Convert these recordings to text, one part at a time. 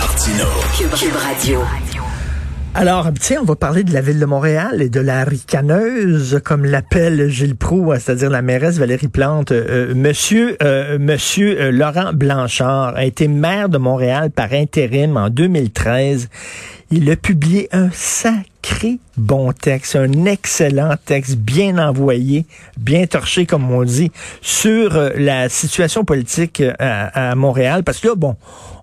Martino. Cube Radio. Alors, tiens, on va parler de la ville de Montréal et de la ricaneuse, comme l'appelle Gilles Proux, c'est-à-dire la mairesse Valérie Plante. Euh, monsieur euh, monsieur euh, Laurent Blanchard a été maire de Montréal par intérim en 2013. Il a publié un sacré bon texte, un excellent texte, bien envoyé, bien torché, comme on dit, sur la situation politique à, à Montréal. Parce que là, bon,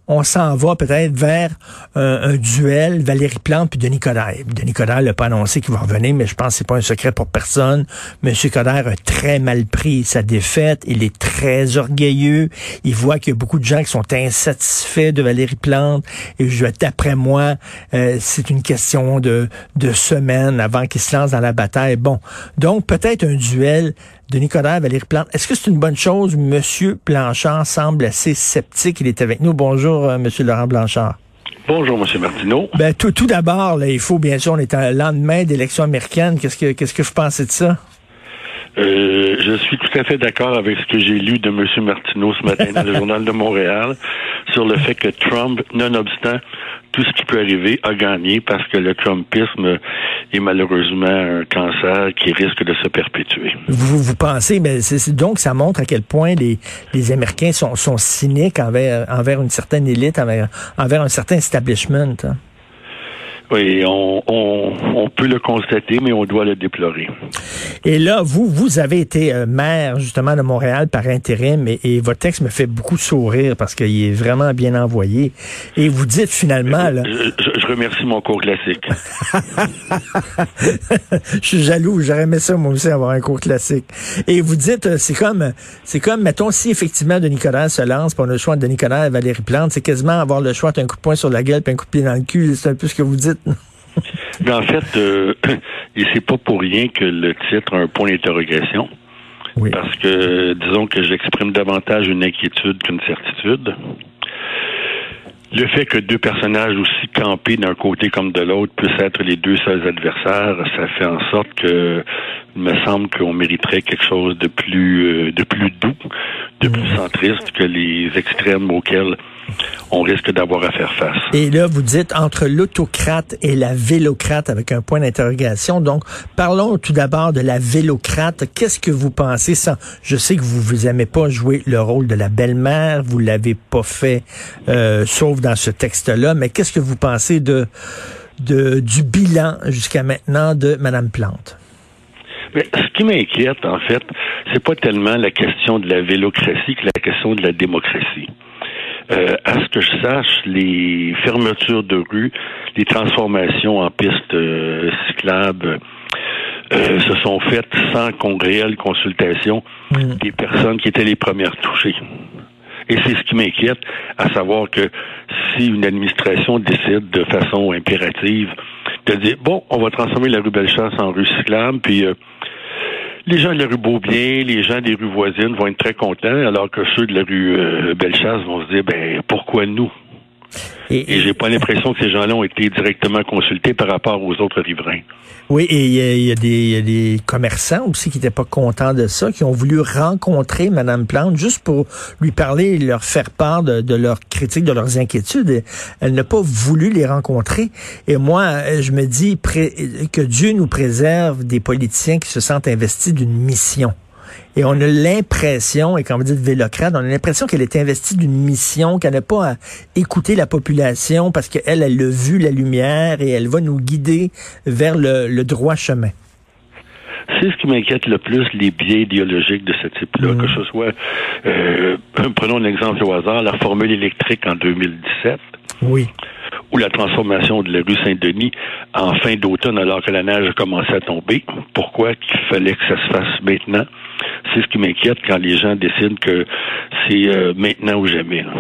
on s'en va peut-être vers un, duel Valérie Plante puis Denis Coderre. Denis Coderre n'a pas annoncé qu'il va revenir, mais je pense que c'est pas un secret pour personne. Monsieur Coderre a très mal pris sa défaite. Il est très orgueilleux. Il voit qu'il y a beaucoup de gens qui sont insatisfaits de Valérie Plante. Et je d'après moi, euh, c'est une question de, de semaines avant qu'il se lance dans la bataille. Bon, donc peut-être un duel Denis Coderre, Valérie Plante. Est-ce que c'est une bonne chose? Monsieur Blanchard semble assez sceptique. Il est avec nous. Bonjour, euh, Monsieur Laurent Blanchard. Bonjour, M. Martineau. Ben, tout, tout d'abord, il faut bien sûr, on est à lendemain d'élection américaine. Qu'est-ce que qu'est-ce que vous pensez de ça? Euh, je suis tout à fait d'accord avec ce que j'ai lu de M. Martineau ce matin dans le Journal de Montréal sur le fait que Trump, nonobstant tout ce qui peut arriver, a gagné parce que le Trumpisme est malheureusement un cancer qui risque de se perpétuer. Vous, vous pensez, mais c'est, donc ça montre à quel point les, les Américains sont, sont cyniques envers, envers une certaine élite, envers, envers un certain establishment. Hein? Oui, on, on, on, peut le constater, mais on doit le déplorer. Et là, vous, vous avez été euh, maire justement de Montréal par intérim, et, et, votre texte me fait beaucoup sourire parce qu'il est vraiment bien envoyé. Et vous dites finalement... Là, je, je, remercie mon cours classique. je suis jaloux, j'aurais aimé ça moi aussi avoir un cours classique. Et vous dites, euh, c'est comme, c'est comme, mettons, si effectivement Denis Coderre se lance, pour le choix de Denis Coderre et Valérie Plante, c'est quasiment avoir le choix d'un coup de poing sur la gueule puis un coup de pied dans le cul. C'est un peu ce que vous dites. Mais en fait, euh, et c'est pas pour rien que le titre a un point d'interrogation. Oui. Parce que, disons que j'exprime davantage une inquiétude qu'une certitude. Le fait que deux personnages aussi campés d'un côté comme de l'autre puissent être les deux seuls adversaires, ça fait en sorte que il me semble qu'on mériterait quelque chose de plus euh, de plus doux, de plus mmh. centriste que les extrêmes auxquels on risque d'avoir à faire face. Et là, vous dites entre l'autocrate et la vélocrate avec un point d'interrogation. Donc, parlons tout d'abord de la vélocrate. Qu'est-ce que vous pensez? Sans, je sais que vous vous aimez pas jouer le rôle de la belle-mère, vous l'avez pas fait, euh, sauf dans ce texte-là, mais qu'est-ce que vous pensez de, de du bilan jusqu'à maintenant de Madame Plante? Mais ce qui m'inquiète, en fait, c'est pas tellement la question de la vélocratie que la question de la démocratie. Euh, à ce que je sache, les fermetures de rues, les transformations en pistes euh, cyclables euh, se sont faites sans qu'on réelle consultation Mm. des personnes qui étaient les premières touchées. Et c'est ce qui m'inquiète, à savoir que si une administration décide de façon impérative de dire bon, on va transformer la rue Bellechasse en rue cyclable, puis euh, les gens de la rue Beaubien, les gens des rues voisines vont être très contents, alors que ceux de la rue euh, Bellechasse vont se dire ben pourquoi nous? Et, Et j'ai pas l'impression que ces gens-là ont été directement consultés par rapport aux autres riverains. Oui, et il y, y a des, il y a des commerçants aussi qui n'étaient pas contents de ça, qui ont voulu rencontrer Madame Plante juste pour lui parler et leur faire part de, de leurs critiques, de leurs inquiétudes. Elle n'a pas voulu les rencontrer. Et moi, je me dis que Dieu nous préserve des politiciens qui se sentent investis d'une mission. Et on a l'impression, et quand vous dites vélocrate, on a l'impression qu'elle est investie d'une mission, qu'elle n'a pas à écouter la population parce qu'elle, elle a vu la lumière et elle va nous guider vers le, le droit chemin. C'est ce qui m'inquiète le plus, les biais idéologiques de ce type-là, Mm. que ce soit, euh, prenons un exemple au hasard, la formule électrique en 2017, Oui. ou la transformation de la rue Saint-Denis en fin d'automne alors que la neige a commencé à tomber. Pourquoi qu'il fallait que ça se fasse maintenant? C'est ce qui m'inquiète quand les gens décident que c'est euh, maintenant ou jamais. là.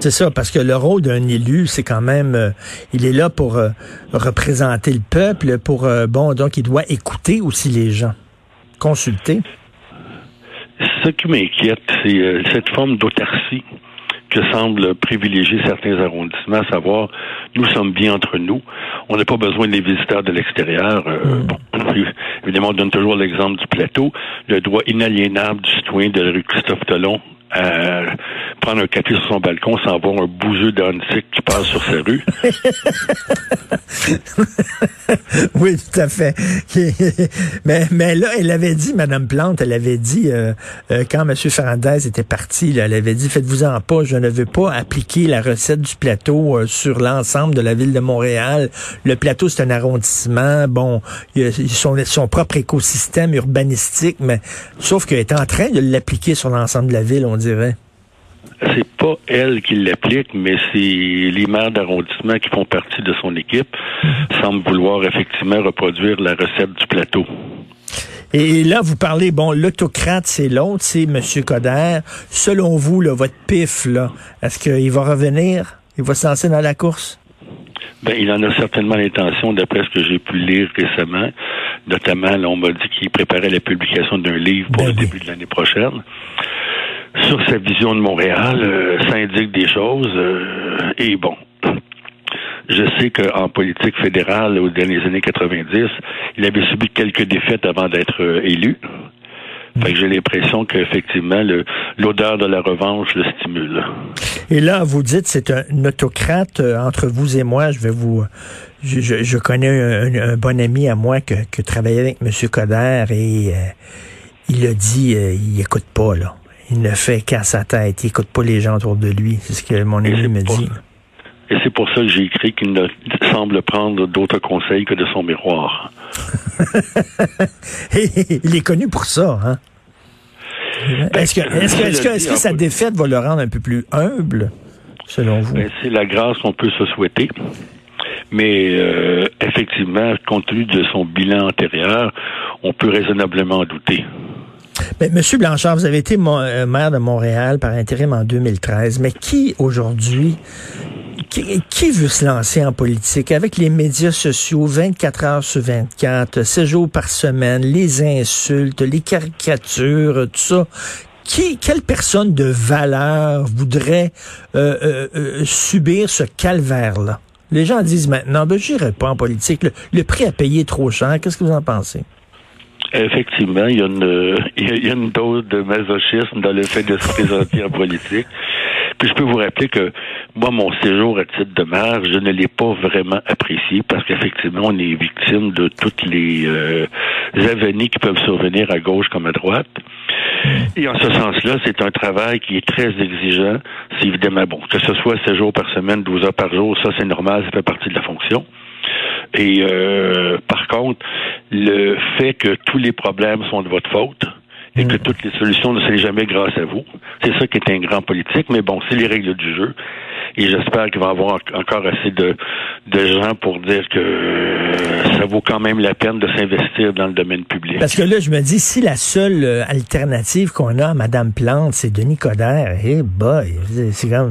C'est ça, parce que le rôle d'un élu, c'est quand même, euh, il est là pour euh, représenter le peuple, pour, euh, bon, donc il doit écouter aussi les gens, consulter. Ce qui m'inquiète, c'est cette forme d'autarcie que semble privilégier certains arrondissements, à savoir, nous sommes bien entre nous, on n'a pas besoin des visiteurs de l'extérieur. Mm. évidemment, on donne toujours l'exemple du plateau, le droit inaliénable du citoyen de la rue Christophe Talon à prendre un café sur son balcon sans voir un d'antique qui passe sur oui, tout à fait. mais, mais là, elle avait dit, Madame Plante, elle avait dit, euh, euh, quand M. Fernandez était parti, elle avait dit, faites-vous-en pas, je ne veux pas appliquer la recette du plateau euh, sur l'ensemble de la ville de Montréal. Le plateau, c'est un arrondissement. Bon, il a son, propre écosystème urbanistique, mais sauf qu'elle est en train de l'appliquer sur l'ensemble de la ville, dirait. C'est pas elle qui l'applique, mais c'est les maires d'arrondissement qui font partie de son équipe semblent vouloir effectivement reproduire la recette du plateau. Et là, vous parlez, bon, l'autocrate, c'est l'autre, c'est M. Coder. Selon vous, votre pif, là, est-ce qu'il va revenir? Il va se lancer dans la course? Ben, il en a certainement l'intention, d'après ce que j'ai pu lire récemment. Notamment, on m'a dit qu'il préparait la publication d'un livre pour ben le début de l'année prochaine sur sa vision de Montréal, euh, ça indique des choses. Euh, et bon, je sais qu'en politique fédérale, dans les années 90, il avait subi quelques défaites avant d'être euh, élu. Fait que j'ai l'impression qu'effectivement, l'odeur de la revanche le stimule. Et là, vous dites c'est un autocrate entre vous et moi. Je vais vous, je, connais un, bon ami à moi que, que travaillait avec M. Coder et il a dit, il écoute pas là. Il ne fait qu'à sa tête. Il écoute pas les gens autour de lui. C'est ce que mon ami me dit. Et c'est pour ça que j'ai écrit qu'il ne semble prendre d'autres conseils que de son miroir. il est connu pour ça, hein? Ben, est-ce que, est-ce que, est-ce que, sa défaite va le rendre un peu plus humble, selon vous? Ben, c'est la grâce qu'on peut se souhaiter. Mais euh, effectivement, compte tenu de son bilan antérieur, on peut raisonnablement en douter. Monsieur Blanchard, vous avez été euh, maire de Montréal par intérim en 2013, mais qui aujourd'hui qui, veut se lancer en politique? Avec les médias sociaux 24 heures sur 24, 7 jours par semaine, les insultes, les caricatures, tout ça? Qui, quelle personne de valeur voudrait euh, euh, subir ce calvaire-là? Les gens disent maintenant, ben, j'irai pas en politique. le prix à payer est trop cher. Qu'est-ce que vous en pensez? Effectivement, il y, a une, il y a une dose de masochisme dans le fait de se présenter en politique. Puis je peux vous rappeler que moi, mon séjour à titre de maire, je ne l'ai pas vraiment apprécié parce qu'effectivement, on est victime de toutes les euh, avenirs qui peuvent survenir à gauche comme à droite. Et en ce sens-là, c'est un travail qui est très exigeant. C'est évidemment bon. Que ce soit 16 jours par semaine, 12 heures par jour, ça c'est normal, ça fait partie de la fonction. Et euh, par contre, le fait que tous les problèmes sont de votre faute et que mm. toutes les solutions ne sont jamais grâce à vous, c'est ça qui est un grand politique. Mais bon, c'est les règles du jeu. Et j'espère qu'il va y avoir encore assez de, de gens pour dire que vaut quand même la peine de s'investir dans le domaine public. Parce que là, je me dis, si la seule euh, alternative qu'on a à Mme Plante, c'est Denis Coderre, eh boy,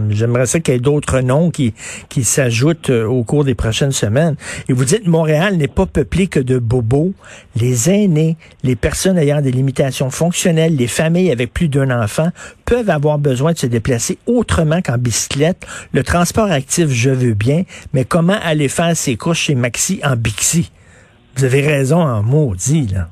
j'aimerais ça qu'il y ait d'autres noms qui, qui s'ajoutent euh, au cours des prochaines semaines. Et vous dites, Montréal n'est pas peuplé que de bobos. Les aînés, les personnes ayant des limitations fonctionnelles, les familles avec plus d'un enfant peuvent avoir besoin de se déplacer autrement qu'en bicyclette. Le transport actif, je veux bien, mais comment aller faire ses courses chez Maxi en Bixi? Vous avez raison en maudit, là.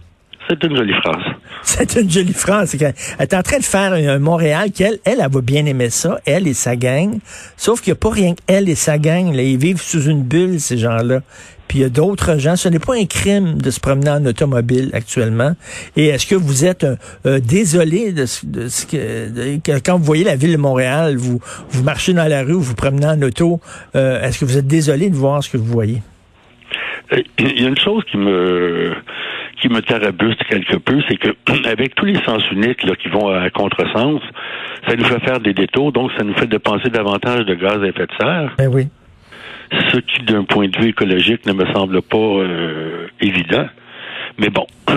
C'est une jolie phrase. C'est une jolie phrase. Elle est en train de faire un Montréal qu'elle, elle, elle, va bien aimer ça, elle et sa gang. Sauf qu'il n'y a pas rien qu'elle et sa gang. Là. Ils vivent sous une bulle, ces gens-là. Puis il y a d'autres gens. Ce n'est pas un crime de se promener en automobile actuellement. Et est-ce que vous êtes euh, euh, désolé de, ce que quand vous voyez la ville de Montréal, vous vous marchez dans la rue, vous vous promenez en auto, euh, est-ce que vous êtes désolé de voir ce que vous voyez? Il y a une chose qui me qui me tarabuste quelque peu, c'est que avec tous les sens uniques là, qui vont à contresens, ça nous fait faire des détours, donc ça nous fait dépenser davantage de gaz à effet de serre. Ben oui. Ce qui, d'un point de vue écologique, ne me semble pas euh, évident. Mais bon,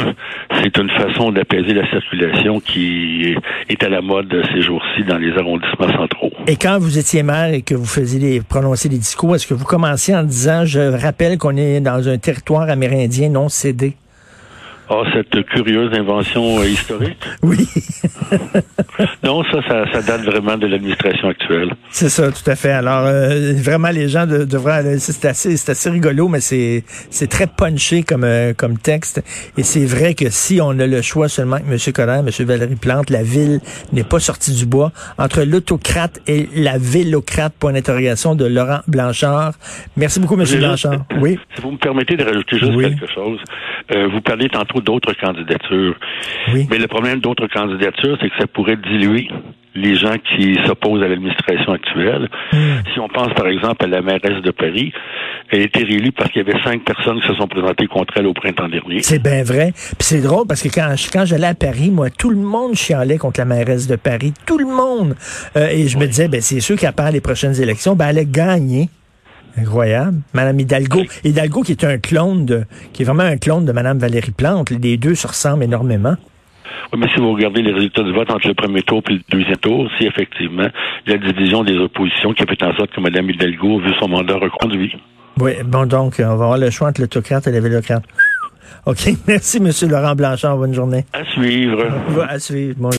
c'est une façon d'apaiser la circulation qui est à la mode ces jours-ci dans les arrondissements centraux. Et quand vous étiez maire et que vous faisiez les, prononcer des discours, est-ce que vous commenciez en disant, je rappelle qu'on est dans un territoire amérindien non cédé? Ah, cette curieuse invention euh, historique? Oui. non, ça, ça, date vraiment de l'administration actuelle. C'est ça, tout à fait. Alors, euh, vraiment, les gens devraient... C'est assez, c'est assez rigolo, mais c'est, c'est très punché comme, euh, comme texte. Et c'est vrai que si on a le choix seulement que M. Coder, M. Valérie Plante, la ville n'est pas sortie du bois. Entre l'autocrate et la vélocrate, point d'interrogation, de Laurent Blanchard. Merci beaucoup, M. Blanchard. oui. Si vous me permettez de rajouter juste quelque chose. vous parlez tantôt d'autres candidatures. Mais le problème d'autres candidatures, c'est que ça pourrait diluer les gens qui s'opposent à l'administration actuelle. Hmm. Si on pense par exemple à la mairesse de Paris, elle a été réélue parce qu'il y avait cinq personnes qui se sont présentées contre elle au printemps dernier. C'est bien vrai. Puis c'est drôle parce que quand, quand j'allais à Paris, moi, tout le monde chialait contre la mairesse de Paris. Tout le monde. Euh, et je me disais, ben c'est sûr qu'après les prochaines élections, ben elle a gagné. Incroyable. Madame Hidalgo. Hidalgo qui est un clone de, qui est vraiment un clone de Madame Valérie Plante. Les deux se ressemblent énormément. Oui, mais si vous regardez les résultats du vote entre le premier tour et le deuxième tour, c'est effectivement la division des oppositions qui a fait en sorte que Mme Hidalgo a vu son mandat reconduit. Oui, bon, donc, on va avoir le choix entre l'autocrate et la vélocrate. OK. Merci, M. Laurent Blanchard. Bonne journée. À suivre. À suivre.